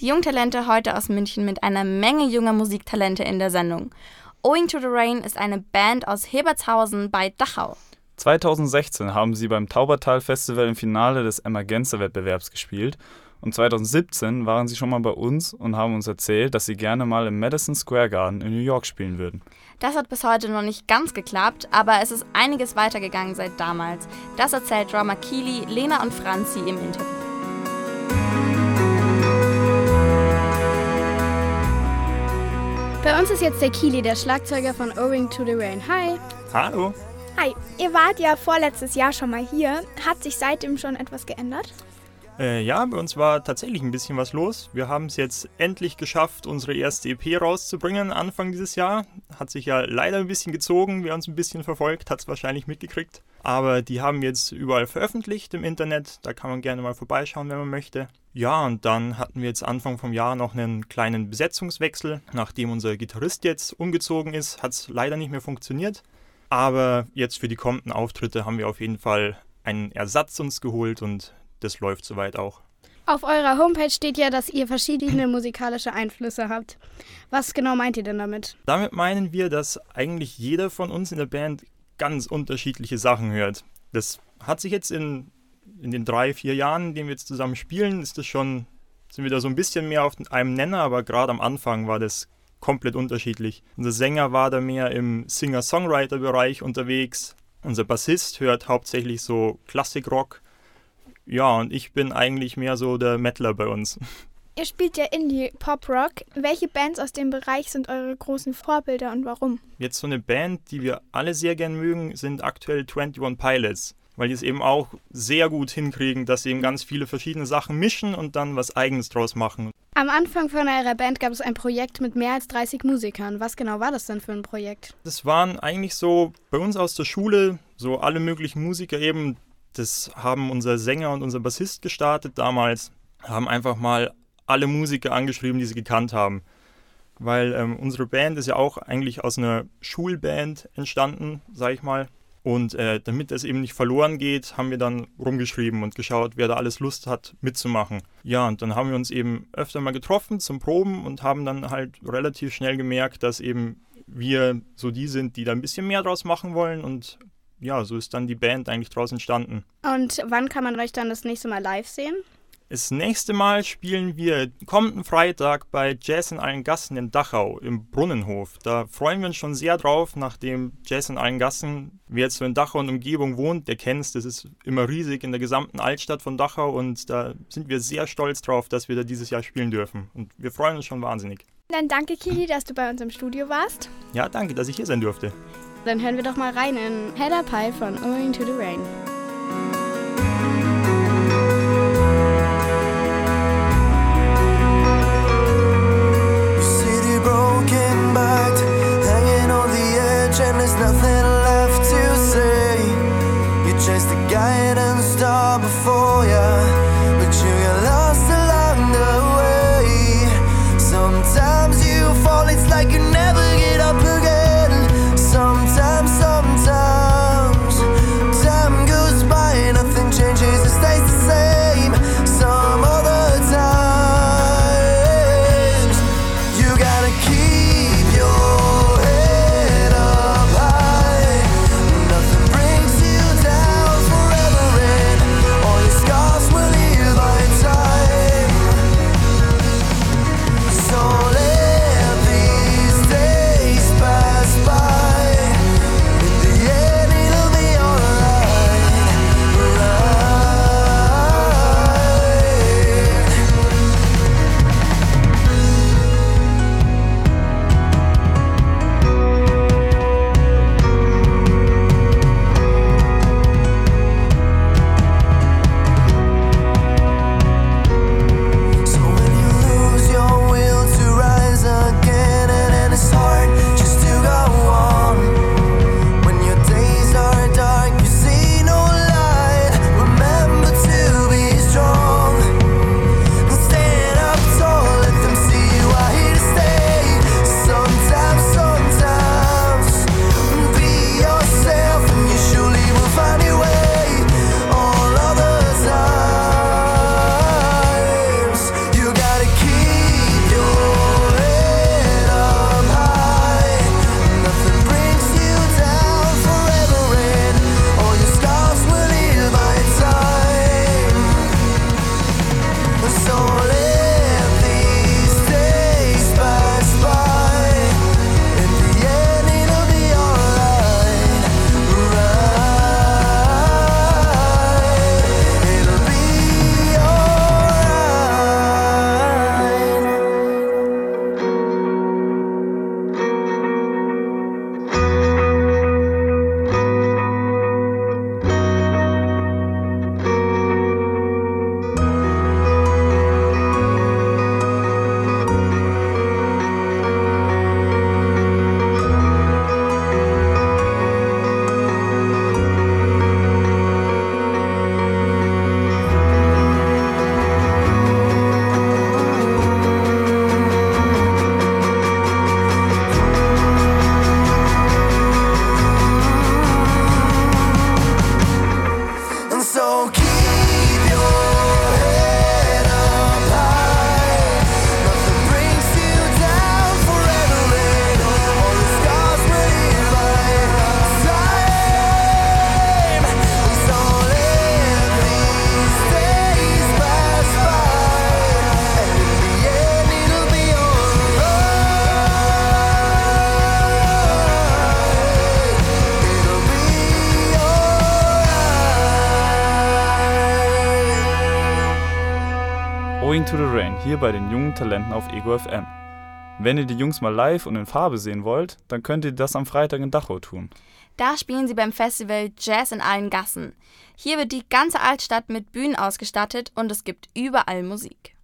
Die Jungtalente heute aus München mit einer Menge junger Musiktalente in der Sendung. Owing to the Rain ist eine Band aus Hebertshausen bei Dachau. 2016 haben sie beim Taubertal Festival im Finale des Emergenza-Wettbewerbs gespielt und 2017 waren sie schon mal bei uns und haben uns erzählt, dass sie gerne mal im Madison Square Garden in New York spielen würden. Das hat bis heute noch nicht ganz geklappt, aber es ist einiges weitergegangen seit damals. Das erzählt Drummer Keely, Lena und Franzi im Interview. Bei uns ist jetzt der Keely, der Schlagzeuger von Owing to the Rain. Hi. Hallo. Hi. Ihr wart ja vorletztes Jahr schon mal hier. Hat sich seitdem schon etwas geändert? Äh, ja, bei uns war tatsächlich ein bisschen was los. Wir haben es jetzt endlich geschafft, unsere erste EP rauszubringen Anfang dieses Jahr. Hat sich ja leider ein bisschen gezogen, wer uns ein bisschen verfolgt, hat es wahrscheinlich mitgekriegt. Aber die haben wir jetzt überall veröffentlicht im Internet. Da kann man gerne mal vorbeischauen, wenn man möchte. Ja, und dann hatten wir jetzt Anfang vom Jahr noch einen kleinen Besetzungswechsel. Nachdem unser Gitarrist jetzt umgezogen ist, hat es leider nicht mehr funktioniert. Aber jetzt für die kommenden Auftritte haben wir auf jeden Fall einen Ersatz uns geholt und das läuft soweit auch. Auf eurer Homepage steht ja, dass ihr verschiedene musikalische Einflüsse habt. Was genau meint ihr denn damit? Damit meinen wir, dass eigentlich jeder von uns in der Band ganz unterschiedliche Sachen hört. Das hat sich jetzt in, in den drei, vier Jahren, in denen wir jetzt zusammen spielen, ist das schon, sind wir da so ein bisschen mehr auf einem Nenner, aber gerade am Anfang war das komplett unterschiedlich. Unser Sänger war da mehr im Singer-Songwriter-Bereich unterwegs. Unser Bassist hört hauptsächlich so Klassikrock ja, und ich bin eigentlich mehr so der Mettler bei uns. Ihr spielt ja Indie Pop Rock. Welche Bands aus dem Bereich sind eure großen Vorbilder und warum? Jetzt so eine Band, die wir alle sehr gern mögen, sind aktuell 21 Pilots, weil die es eben auch sehr gut hinkriegen, dass sie eben ganz viele verschiedene Sachen mischen und dann was eigenes draus machen. Am Anfang von eurer Band gab es ein Projekt mit mehr als 30 Musikern. Was genau war das denn für ein Projekt? Das waren eigentlich so bei uns aus der Schule so alle möglichen Musiker eben, das haben unser Sänger und unser Bassist gestartet damals, haben einfach mal alle Musiker angeschrieben, die sie gekannt haben. Weil ähm, unsere Band ist ja auch eigentlich aus einer Schulband entstanden, sag ich mal. Und äh, damit es eben nicht verloren geht, haben wir dann rumgeschrieben und geschaut, wer da alles Lust hat, mitzumachen. Ja, und dann haben wir uns eben öfter mal getroffen zum Proben und haben dann halt relativ schnell gemerkt, dass eben wir so die sind, die da ein bisschen mehr draus machen wollen und ja, so ist dann die Band eigentlich draus entstanden. Und wann kann man euch dann das nächste Mal live sehen? Das nächste Mal spielen wir kommenden Freitag bei Jazz in allen Gassen in Dachau im Brunnenhof. Da freuen wir uns schon sehr drauf, nachdem Jazz in allen Gassen, wer jetzt so in Dachau und Umgebung wohnt, der kennt es. Das ist immer riesig in der gesamten Altstadt von Dachau und da sind wir sehr stolz drauf, dass wir da dieses Jahr spielen dürfen. Und wir freuen uns schon wahnsinnig. Dann danke, Kili, dass du bei uns im Studio warst. Ja, danke, dass ich hier sein durfte. Dann hören wir doch mal rein in Heather Pie von Owing to the Rain. Hier bei den jungen Talenten auf Ego FM. Wenn ihr die Jungs mal live und in Farbe sehen wollt, dann könnt ihr das am Freitag in Dachau tun. Da spielen sie beim Festival Jazz in allen Gassen. Hier wird die ganze Altstadt mit Bühnen ausgestattet und es gibt überall Musik.